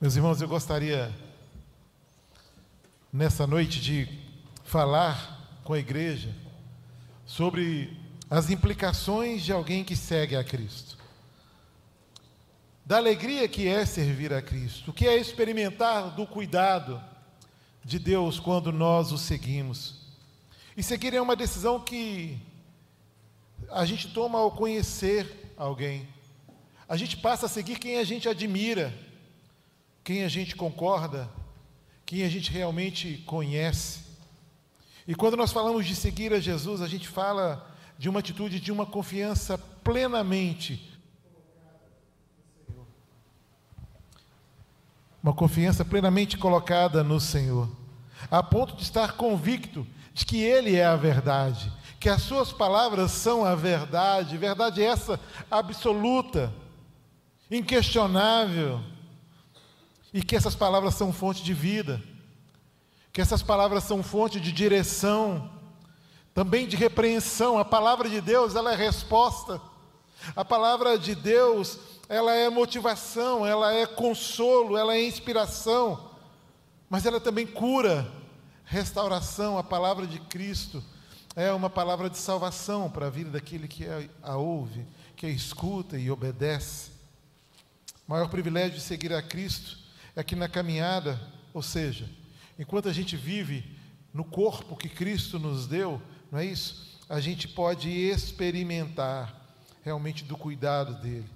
Meus irmãos, eu gostaria nessa noite de falar com a igreja sobre as implicações de alguém que segue a Cristo. Da alegria que é servir a Cristo, que é experimentar do cuidado de Deus quando nós o seguimos. E seguir é uma decisão que a gente toma ao conhecer alguém. A gente passa a seguir quem a gente admira quem a gente concorda, quem a gente realmente conhece. E quando nós falamos de seguir a Jesus, a gente fala de uma atitude de uma confiança plenamente uma confiança plenamente colocada no Senhor, a ponto de estar convicto de que Ele é a verdade, que as Suas palavras são a verdade, verdade essa absoluta, inquestionável e que essas palavras são fonte de vida, que essas palavras são fonte de direção, também de repreensão. A palavra de Deus, ela é resposta. A palavra de Deus, ela é motivação, ela é consolo, ela é inspiração, mas ela também cura, restauração. A palavra de Cristo é uma palavra de salvação para a vida daquele que a ouve, que a escuta e obedece. O maior privilégio de seguir a Cristo é que na caminhada, ou seja, enquanto a gente vive no corpo que Cristo nos deu, não é isso? A gente pode experimentar realmente do cuidado dele,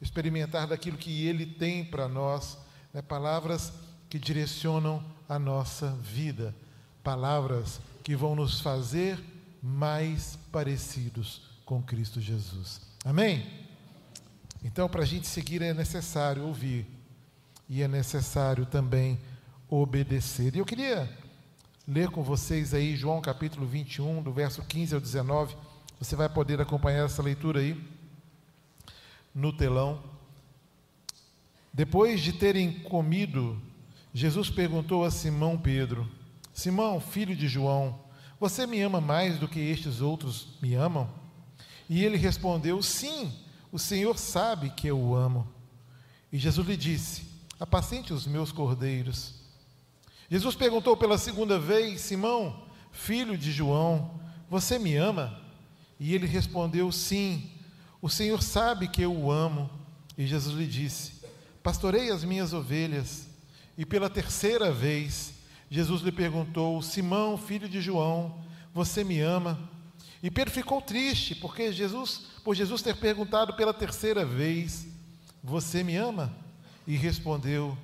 experimentar daquilo que ele tem para nós, né? palavras que direcionam a nossa vida, palavras que vão nos fazer mais parecidos com Cristo Jesus. Amém? Então, para a gente seguir é necessário ouvir e é necessário também obedecer. E eu queria ler com vocês aí João capítulo 21, do verso 15 ao 19. Você vai poder acompanhar essa leitura aí no telão. Depois de terem comido, Jesus perguntou a Simão Pedro: Simão, filho de João, você me ama mais do que estes outros me amam? E ele respondeu: Sim, o Senhor sabe que eu o amo. E Jesus lhe disse: apacente os meus cordeiros. Jesus perguntou pela segunda vez: Simão, filho de João, você me ama? E ele respondeu: Sim, o Senhor sabe que eu o amo. E Jesus lhe disse: Pastorei as minhas ovelhas. E pela terceira vez, Jesus lhe perguntou: Simão, filho de João, você me ama? E Pedro ficou triste, porque Jesus, por Jesus ter perguntado pela terceira vez: Você me ama? E respondeu: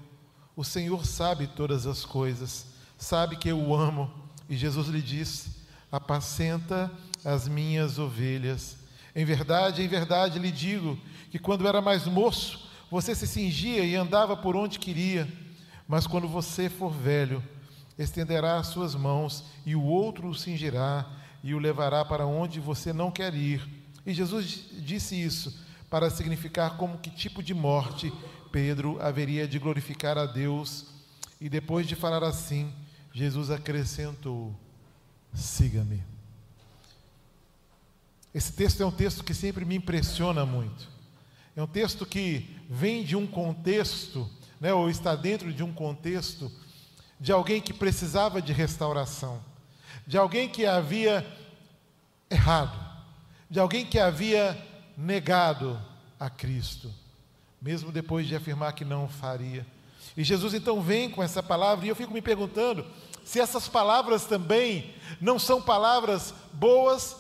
O Senhor sabe todas as coisas, sabe que eu o amo. E Jesus lhe disse: Apacenta as minhas ovelhas. Em verdade, em verdade lhe digo que quando era mais moço, você se cingia e andava por onde queria, mas quando você for velho, estenderá as suas mãos e o outro o cingirá e o levará para onde você não quer ir. E Jesus disse isso para significar como que tipo de morte Pedro haveria de glorificar a Deus, e depois de falar assim, Jesus acrescentou: siga-me. Esse texto é um texto que sempre me impressiona muito. É um texto que vem de um contexto, né, ou está dentro de um contexto de alguém que precisava de restauração, de alguém que havia errado, de alguém que havia negado a Cristo mesmo depois de afirmar que não faria. E Jesus então vem com essa palavra, e eu fico me perguntando se essas palavras também não são palavras boas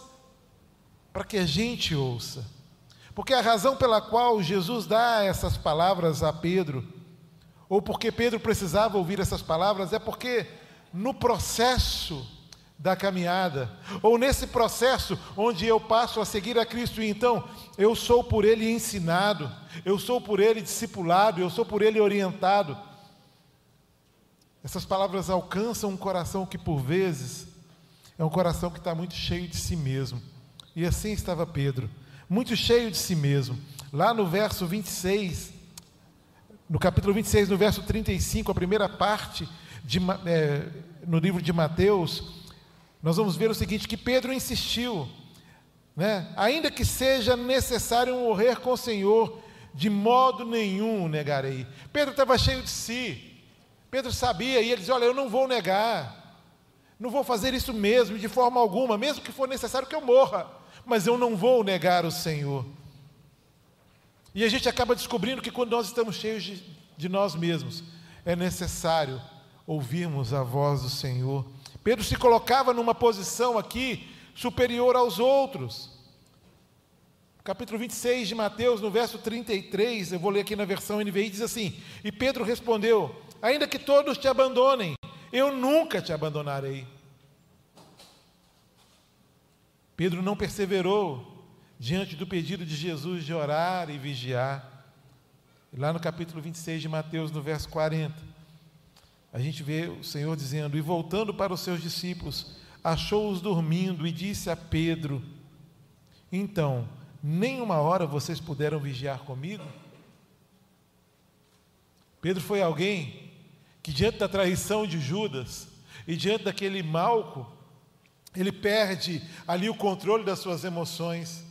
para que a gente ouça. Porque a razão pela qual Jesus dá essas palavras a Pedro, ou porque Pedro precisava ouvir essas palavras, é porque no processo da caminhada, ou nesse processo onde eu passo a seguir a Cristo e então eu sou por Ele ensinado, eu sou por Ele discipulado, eu sou por Ele orientado. Essas palavras alcançam um coração que por vezes é um coração que está muito cheio de si mesmo. E assim estava Pedro, muito cheio de si mesmo. Lá no verso 26, no capítulo 26, no verso 35, a primeira parte de, é, no livro de Mateus, nós vamos ver o seguinte: que Pedro insistiu, né? ainda que seja necessário morrer com o Senhor, de modo nenhum negarei. Pedro estava cheio de si. Pedro sabia e ele dizia: Olha, eu não vou negar. Não vou fazer isso mesmo, de forma alguma, mesmo que for necessário que eu morra, mas eu não vou negar o Senhor. E a gente acaba descobrindo que quando nós estamos cheios de, de nós mesmos, é necessário ouvirmos a voz do Senhor. Pedro se colocava numa posição aqui superior aos outros. Capítulo 26 de Mateus, no verso 33, eu vou ler aqui na versão NVI, diz assim: E Pedro respondeu: Ainda que todos te abandonem, eu nunca te abandonarei. Pedro não perseverou diante do pedido de Jesus de orar e vigiar. Lá no capítulo 26 de Mateus, no verso 40, a gente vê o Senhor dizendo: E voltando para os seus discípulos, achou-os dormindo e disse a Pedro: Então, nem uma hora vocês puderam vigiar comigo? Pedro foi alguém que, diante da traição de Judas e diante daquele malco, ele perde ali o controle das suas emoções.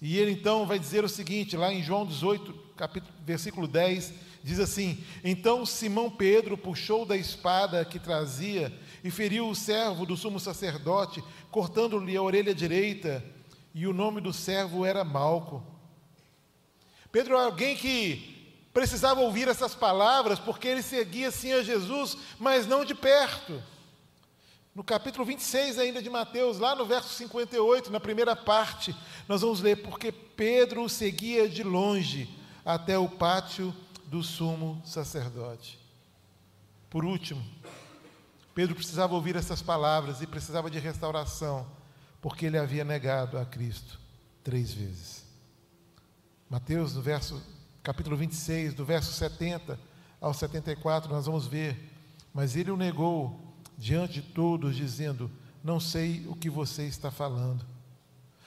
E ele então vai dizer o seguinte, lá em João 18, capítulo, versículo 10, diz assim: Então Simão Pedro puxou da espada que trazia e feriu o servo do sumo sacerdote, cortando-lhe a orelha direita e o nome do servo era Malco. Pedro é alguém que precisava ouvir essas palavras, porque ele seguia sim a Jesus, mas não de perto. No capítulo 26 ainda de Mateus, lá no verso 58, na primeira parte, nós vamos ler, porque Pedro o seguia de longe até o pátio do sumo sacerdote. Por último, Pedro precisava ouvir essas palavras e precisava de restauração porque ele havia negado a Cristo três vezes. Mateus, no verso, capítulo 26, do verso 70 ao 74, nós vamos ver. Mas ele o negou diante de todos, dizendo: Não sei o que você está falando.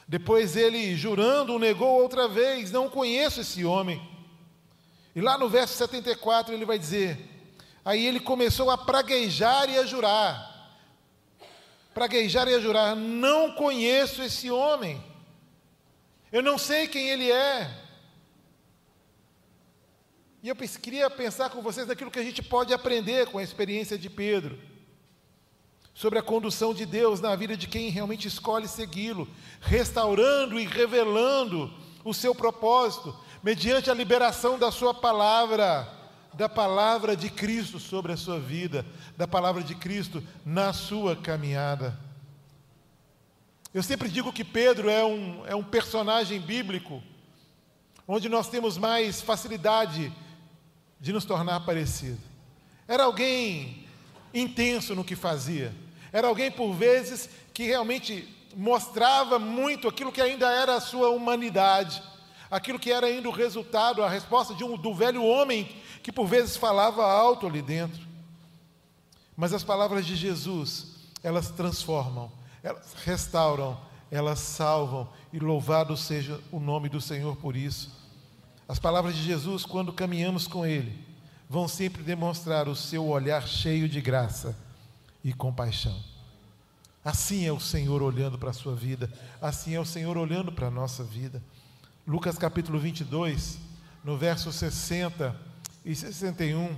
Depois ele, jurando, o negou outra vez: Não conheço esse homem. E lá no verso 74 ele vai dizer: Aí ele começou a praguejar e a jurar. Praguejar e a jurar: Não conheço esse homem, eu não sei quem ele é. E eu queria pensar com vocês naquilo que a gente pode aprender com a experiência de Pedro, sobre a condução de Deus na vida de quem realmente escolhe segui-lo, restaurando e revelando o seu propósito, mediante a liberação da Sua palavra da palavra de Cristo sobre a sua vida, da palavra de Cristo na sua caminhada. Eu sempre digo que Pedro é um, é um personagem bíblico onde nós temos mais facilidade de nos tornar parecido. Era alguém intenso no que fazia, era alguém, por vezes, que realmente mostrava muito aquilo que ainda era a sua humanidade, aquilo que era ainda o resultado, a resposta de um, do velho homem que por vezes falava alto ali dentro. Mas as palavras de Jesus, elas transformam, elas restauram, elas salvam, e louvado seja o nome do Senhor por isso. As palavras de Jesus, quando caminhamos com Ele, vão sempre demonstrar o seu olhar cheio de graça e compaixão. Assim é o Senhor olhando para a sua vida, assim é o Senhor olhando para a nossa vida. Lucas capítulo 22, no verso 60 e 61,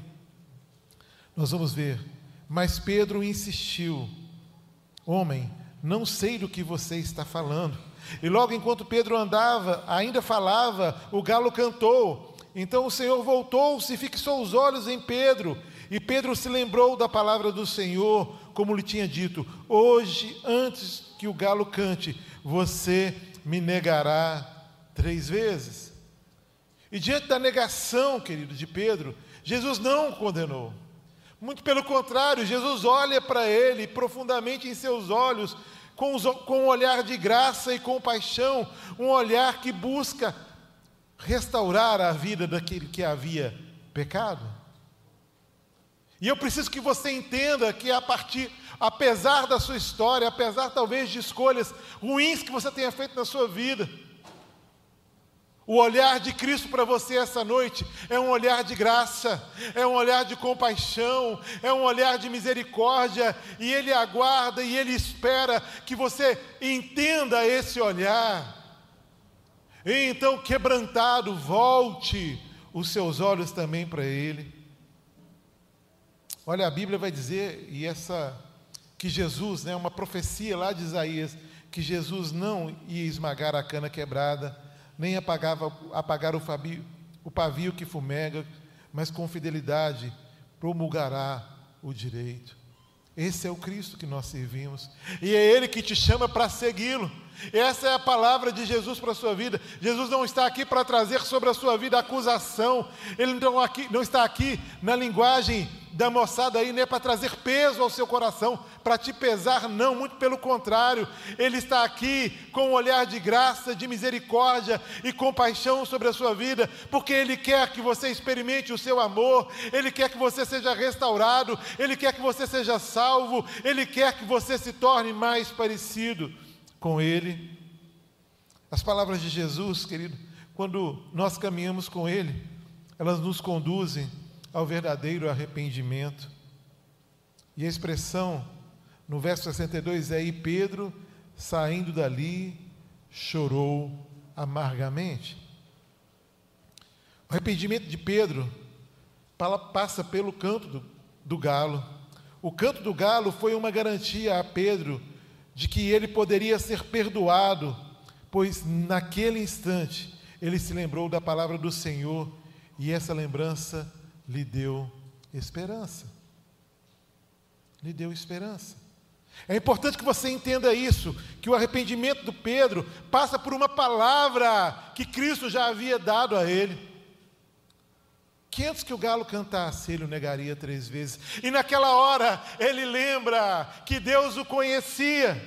nós vamos ver. Mas Pedro insistiu: Homem, não sei do que você está falando. E logo enquanto Pedro andava, ainda falava, o galo cantou. Então o Senhor voltou-se e fixou os olhos em Pedro. E Pedro se lembrou da palavra do Senhor, como lhe tinha dito: Hoje, antes que o galo cante, você me negará três vezes. E diante da negação, querido, de Pedro, Jesus não o condenou. Muito pelo contrário, Jesus olha para ele profundamente em seus olhos, com, os, com um olhar de graça e compaixão, um olhar que busca restaurar a vida daquele que havia pecado. E eu preciso que você entenda que a partir, apesar da sua história, apesar talvez de escolhas ruins que você tenha feito na sua vida, o olhar de Cristo para você essa noite é um olhar de graça, é um olhar de compaixão, é um olhar de misericórdia, e Ele aguarda e Ele espera que você entenda esse olhar. Então, quebrantado, volte os seus olhos também para Ele. Olha, a Bíblia vai dizer, e essa, que Jesus, né, uma profecia lá de Isaías, que Jesus não ia esmagar a cana quebrada, nem apagava, apagar o, fabio, o pavio que fumega, mas com fidelidade promulgará o direito. Esse é o Cristo que nós servimos, e é Ele que te chama para segui-lo. Essa é a palavra de Jesus para a sua vida. Jesus não está aqui para trazer sobre a sua vida acusação, Ele não, aqui, não está aqui na linguagem da moçada aí, nem para trazer peso ao seu coração, para te pesar, não, muito pelo contrário, Ele está aqui com um olhar de graça, de misericórdia e compaixão sobre a sua vida, porque Ele quer que você experimente o seu amor, Ele quer que você seja restaurado, Ele quer que você seja salvo, Ele quer que você se torne mais parecido com Ele. As palavras de Jesus, querido, quando nós caminhamos com Ele, elas nos conduzem ao verdadeiro arrependimento. E a expressão no verso 62 é: E Pedro, saindo dali, chorou amargamente. O arrependimento de Pedro passa pelo canto do, do galo. O canto do galo foi uma garantia a Pedro de que ele poderia ser perdoado, pois naquele instante ele se lembrou da palavra do Senhor e essa lembrança lhe deu esperança. Lhe deu esperança. É importante que você entenda isso, que o arrependimento do Pedro passa por uma palavra que Cristo já havia dado a ele. Que antes que o galo cantasse, ele o negaria três vezes. E naquela hora, ele lembra que Deus o conhecia.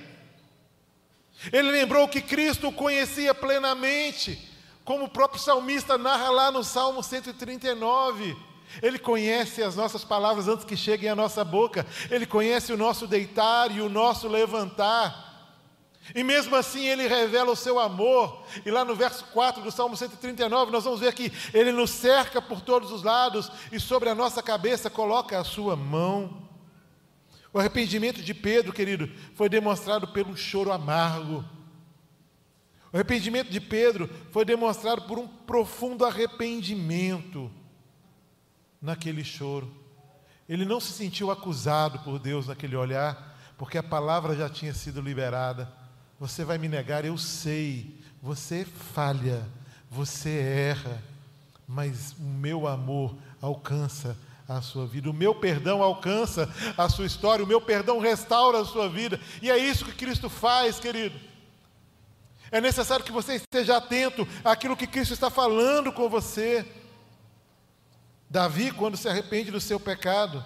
Ele lembrou que Cristo o conhecia plenamente, como o próprio salmista narra lá no Salmo 139. Ele conhece as nossas palavras antes que cheguem à nossa boca, ele conhece o nosso deitar e o nosso levantar. E mesmo assim ele revela o seu amor. E lá no verso 4 do Salmo 139, nós vamos ver que ele nos cerca por todos os lados e sobre a nossa cabeça coloca a sua mão. O arrependimento de Pedro, querido, foi demonstrado pelo choro amargo. O arrependimento de Pedro foi demonstrado por um profundo arrependimento naquele choro. Ele não se sentiu acusado por Deus naquele olhar, porque a palavra já tinha sido liberada. Você vai me negar, eu sei. Você falha, você erra, mas o meu amor alcança a sua vida, o meu perdão alcança a sua história, o meu perdão restaura a sua vida, e é isso que Cristo faz, querido. É necessário que você esteja atento àquilo que Cristo está falando com você. Davi, quando se arrepende do seu pecado,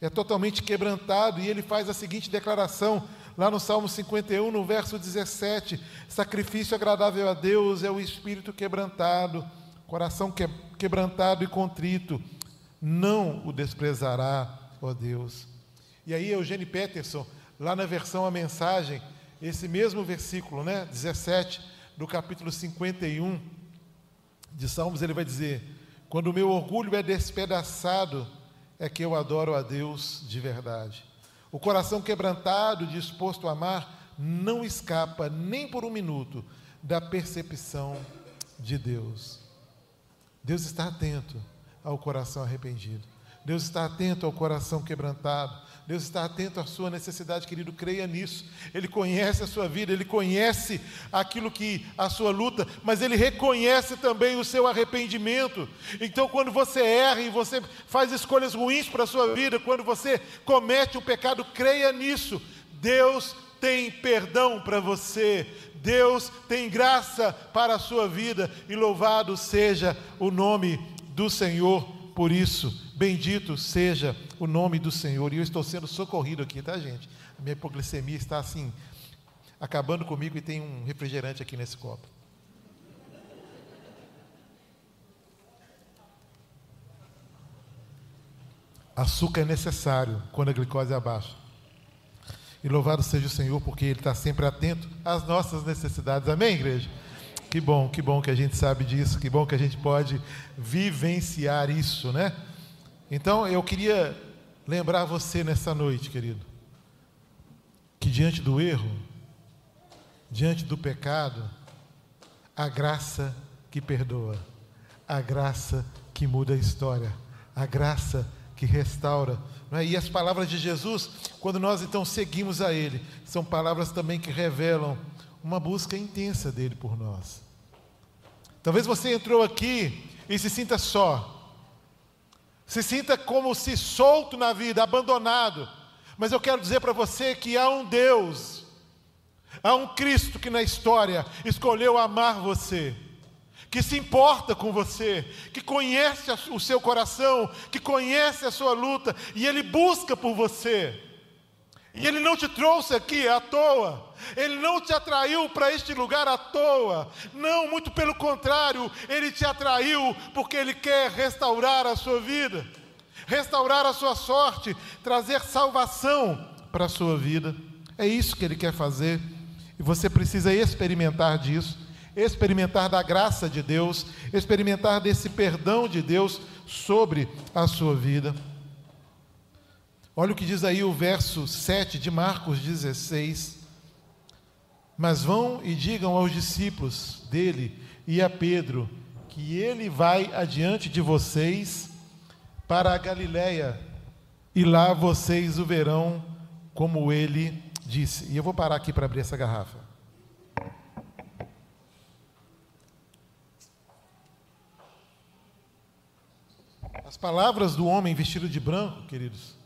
é totalmente quebrantado e ele faz a seguinte declaração, lá no Salmo 51, no verso 17: Sacrifício agradável a Deus é o espírito quebrantado, coração quebrantado e contrito, não o desprezará, ó Deus. E aí, Eugênio Peterson, lá na versão A Mensagem, esse mesmo versículo, né, 17, do capítulo 51 de Salmos, ele vai dizer: Quando o meu orgulho é despedaçado, é que eu adoro a Deus de verdade. O coração quebrantado, disposto a amar, não escapa nem por um minuto da percepção de Deus. Deus está atento ao coração arrependido. Deus está atento ao coração quebrantado. Deus está atento à sua necessidade, querido, creia nisso. Ele conhece a sua vida, ele conhece aquilo que a sua luta, mas ele reconhece também o seu arrependimento. Então, quando você erra e você faz escolhas ruins para a sua vida, quando você comete um pecado, creia nisso. Deus tem perdão para você. Deus tem graça para a sua vida e louvado seja o nome do Senhor por isso. Bendito seja o nome do Senhor. E eu estou sendo socorrido aqui, tá, gente? A minha hipoglicemia está assim, acabando comigo e tem um refrigerante aqui nesse copo. Açúcar é necessário quando a glicose é baixa. E louvado seja o Senhor, porque Ele está sempre atento às nossas necessidades. Amém, igreja? Que bom, que bom que a gente sabe disso, que bom que a gente pode vivenciar isso, né? Então eu queria lembrar você nessa noite, querido, que diante do erro, diante do pecado, a graça que perdoa, a graça que muda a história, a graça que restaura. É? E as palavras de Jesus, quando nós então seguimos a Ele, são palavras também que revelam uma busca intensa dele por nós. Talvez você entrou aqui e se sinta só, se sinta como se solto na vida, abandonado. Mas eu quero dizer para você que há um Deus, há um Cristo que na história escolheu amar você que se importa com você, que conhece o seu coração, que conhece a sua luta e ele busca por você. E ele não te trouxe aqui à toa, ele não te atraiu para este lugar à toa, não, muito pelo contrário, ele te atraiu porque ele quer restaurar a sua vida, restaurar a sua sorte, trazer salvação para a sua vida. É isso que ele quer fazer e você precisa experimentar disso experimentar da graça de Deus, experimentar desse perdão de Deus sobre a sua vida. Olha o que diz aí o verso 7 de Marcos 16. Mas vão e digam aos discípulos dele e a Pedro que ele vai adiante de vocês para a Galiléia e lá vocês o verão como ele disse. E eu vou parar aqui para abrir essa garrafa. As palavras do homem vestido de branco, queridos,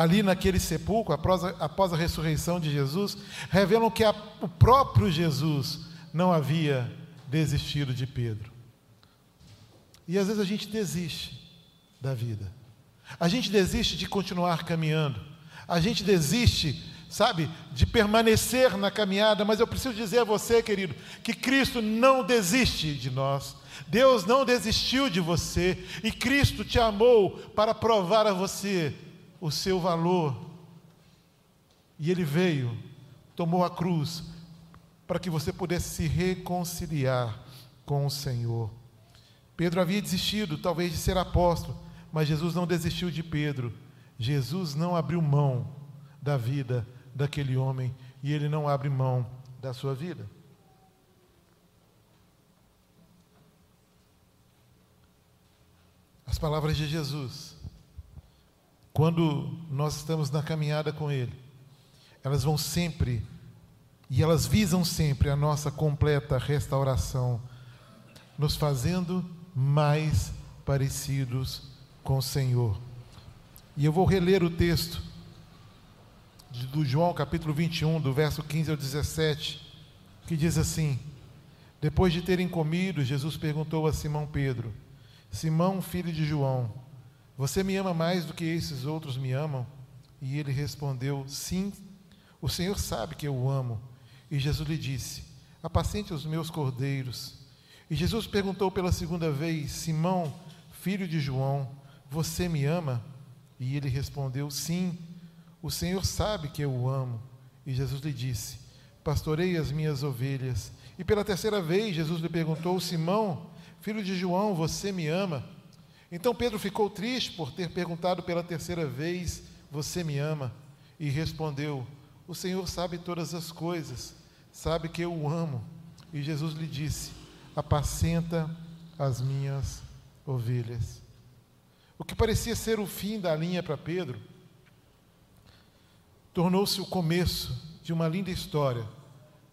ali naquele sepulcro, após a, após a ressurreição de Jesus, revelam que a, o próprio Jesus não havia desistido de Pedro. E às vezes a gente desiste da vida, a gente desiste de continuar caminhando, a gente desiste, sabe, de permanecer na caminhada, mas eu preciso dizer a você, querido, que Cristo não desiste de nós. Deus não desistiu de você e Cristo te amou para provar a você o seu valor. E Ele veio, tomou a cruz, para que você pudesse se reconciliar com o Senhor. Pedro havia desistido, talvez, de ser apóstolo, mas Jesus não desistiu de Pedro. Jesus não abriu mão da vida daquele homem e ele não abre mão da sua vida. As palavras de Jesus, quando nós estamos na caminhada com Ele, elas vão sempre e elas visam sempre a nossa completa restauração, nos fazendo mais parecidos com o Senhor. E eu vou reler o texto do João capítulo 21, do verso 15 ao 17, que diz assim: Depois de terem comido, Jesus perguntou a Simão Pedro: Simão, filho de João, você me ama mais do que esses outros me amam? E ele respondeu: Sim, o Senhor sabe que eu o amo. E Jesus lhe disse: Apacente os meus cordeiros. E Jesus perguntou pela segunda vez: Simão, filho de João, você me ama? E ele respondeu: Sim, o Senhor sabe que eu o amo. E Jesus lhe disse: Pastorei as minhas ovelhas. E pela terceira vez Jesus lhe perguntou: Simão, Filho de João, você me ama? Então Pedro ficou triste por ter perguntado pela terceira vez: Você me ama? E respondeu: O Senhor sabe todas as coisas, sabe que eu o amo. E Jesus lhe disse: Apacenta as minhas ovelhas. O que parecia ser o fim da linha para Pedro, tornou-se o começo de uma linda história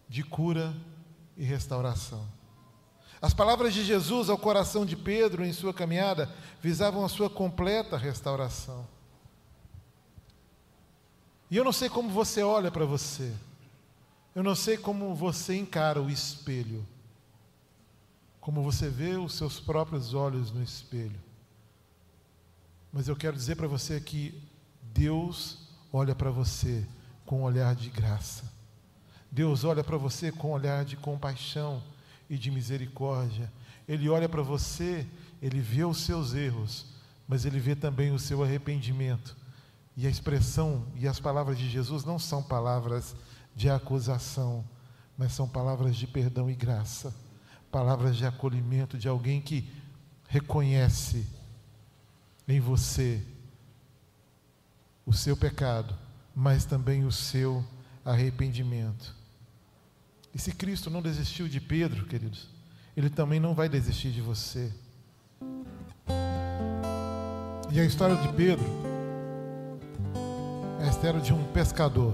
de cura e restauração. As palavras de Jesus ao coração de Pedro em sua caminhada visavam a sua completa restauração. E eu não sei como você olha para você, eu não sei como você encara o espelho, como você vê os seus próprios olhos no espelho. Mas eu quero dizer para você que Deus olha para você com um olhar de graça. Deus olha para você com um olhar de compaixão e de misericórdia. Ele olha para você, ele vê os seus erros, mas ele vê também o seu arrependimento. E a expressão e as palavras de Jesus não são palavras de acusação, mas são palavras de perdão e graça, palavras de acolhimento de alguém que reconhece em você o seu pecado, mas também o seu arrependimento. E se Cristo não desistiu de Pedro, queridos, Ele também não vai desistir de você. E a história de Pedro é a história de um pescador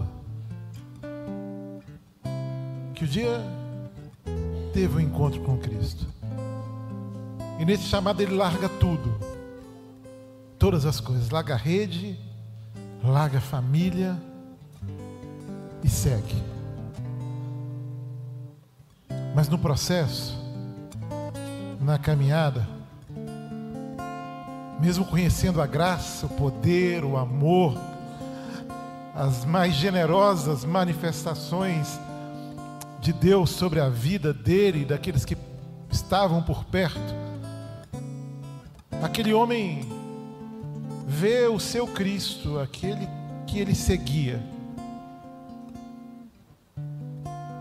que o dia teve um encontro com Cristo. E nesse chamado ele larga tudo, todas as coisas, larga a rede, larga a família e segue. Mas no processo, na caminhada, mesmo conhecendo a graça, o poder, o amor, as mais generosas manifestações de Deus sobre a vida dele e daqueles que estavam por perto, aquele homem vê o seu Cristo, aquele que ele seguia,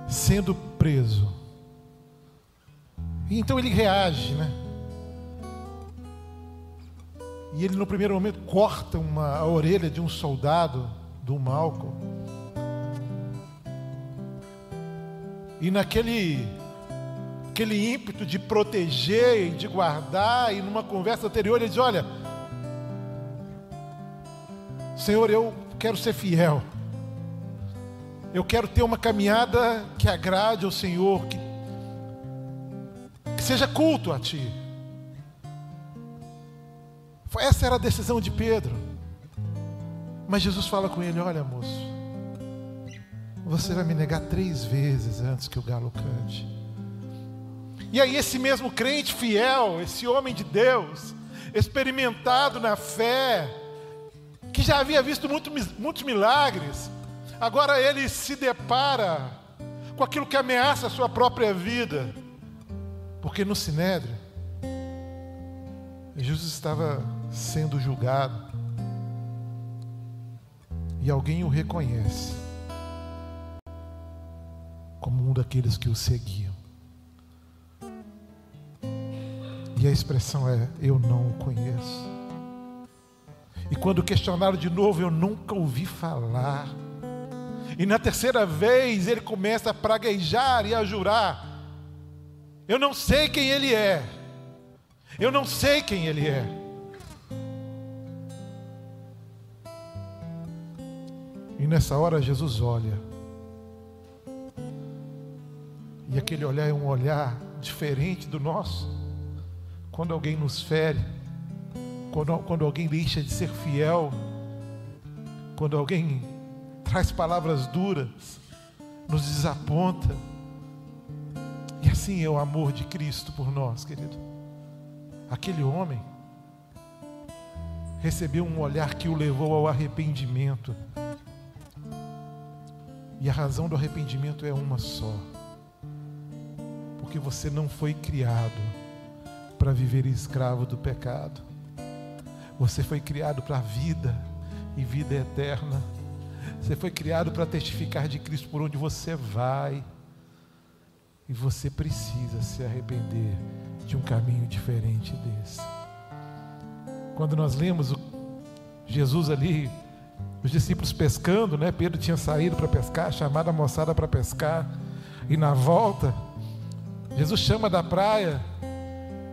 sendo preso. E então ele reage, né? E ele no primeiro momento corta uma, a orelha de um soldado do Malcolm. E naquele aquele ímpeto de proteger e de guardar, e numa conversa anterior ele diz: Olha, Senhor, eu quero ser fiel, eu quero ter uma caminhada que agrade ao Senhor, que seja culto a Ti. Essa era a decisão de Pedro. Mas Jesus fala com ele: Olha, moço, você vai me negar três vezes antes que o galo cante. E aí, esse mesmo crente fiel, esse homem de Deus, experimentado na fé, que já havia visto muito, muitos milagres, agora ele se depara com aquilo que ameaça a sua própria vida, porque no Sinédrio, Jesus estava sendo julgado, e alguém o reconhece como um daqueles que o seguiam. E a expressão é: Eu não o conheço. E quando questionaram de novo, eu nunca ouvi falar. E na terceira vez ele começa a praguejar e a jurar: Eu não sei quem ele é. Eu não sei quem ele é. E nessa hora Jesus olha. E aquele olhar é um olhar diferente do nosso quando alguém nos fere, quando, quando alguém deixa de ser fiel, quando alguém traz palavras duras, nos desaponta. Assim é o amor de Cristo por nós, querido. Aquele homem recebeu um olhar que o levou ao arrependimento. E a razão do arrependimento é uma só. Porque você não foi criado para viver escravo do pecado. Você foi criado para a vida e vida eterna. Você foi criado para testificar de Cristo por onde você vai. E você precisa se arrepender de um caminho diferente desse. Quando nós lemos Jesus ali, os discípulos pescando, né? Pedro tinha saído para pescar, chamado a moçada para pescar, e na volta, Jesus chama da praia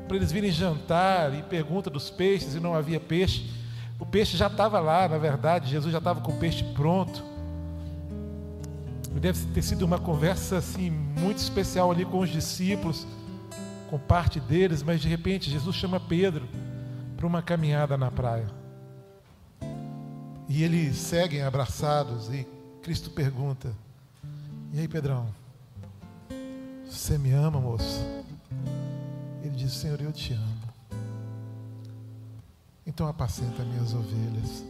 para eles virem jantar e pergunta dos peixes e não havia peixe. O peixe já estava lá, na verdade, Jesus já estava com o peixe pronto. Deve ter sido uma conversa assim muito especial ali com os discípulos, com parte deles, mas de repente Jesus chama Pedro para uma caminhada na praia. E eles seguem abraçados e Cristo pergunta: E aí, Pedrão, você me ama, moço? Ele diz: Senhor, eu te amo. Então apacenta minhas ovelhas.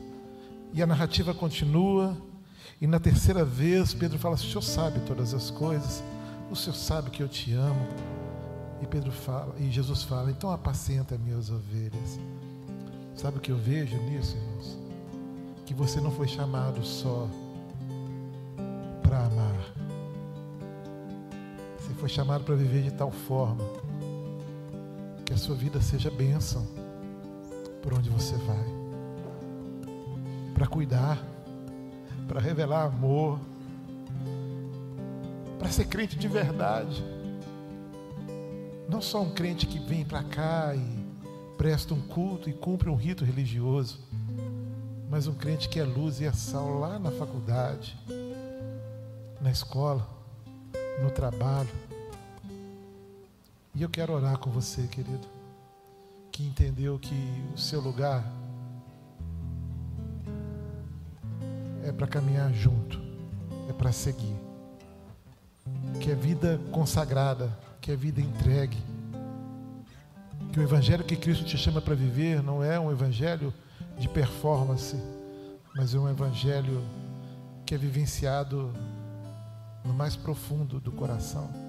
E a narrativa continua. E na terceira vez, Pedro fala: O Senhor sabe todas as coisas. O Senhor sabe que eu te amo. E Pedro fala, e Jesus fala: Então apacenta minhas ovelhas. Sabe o que eu vejo nisso, irmãos? Que você não foi chamado só para amar. Você foi chamado para viver de tal forma que a sua vida seja bênção por onde você vai. Para cuidar, para revelar amor, para ser crente de verdade. Não só um crente que vem para cá e presta um culto e cumpre um rito religioso, mas um crente que é luz e é sal lá na faculdade, na escola, no trabalho. E eu quero orar com você, querido, que entendeu que o seu lugar para caminhar junto, é para seguir. Que é vida consagrada, que é vida entregue. Que o evangelho que Cristo te chama para viver não é um evangelho de performance, mas é um evangelho que é vivenciado no mais profundo do coração.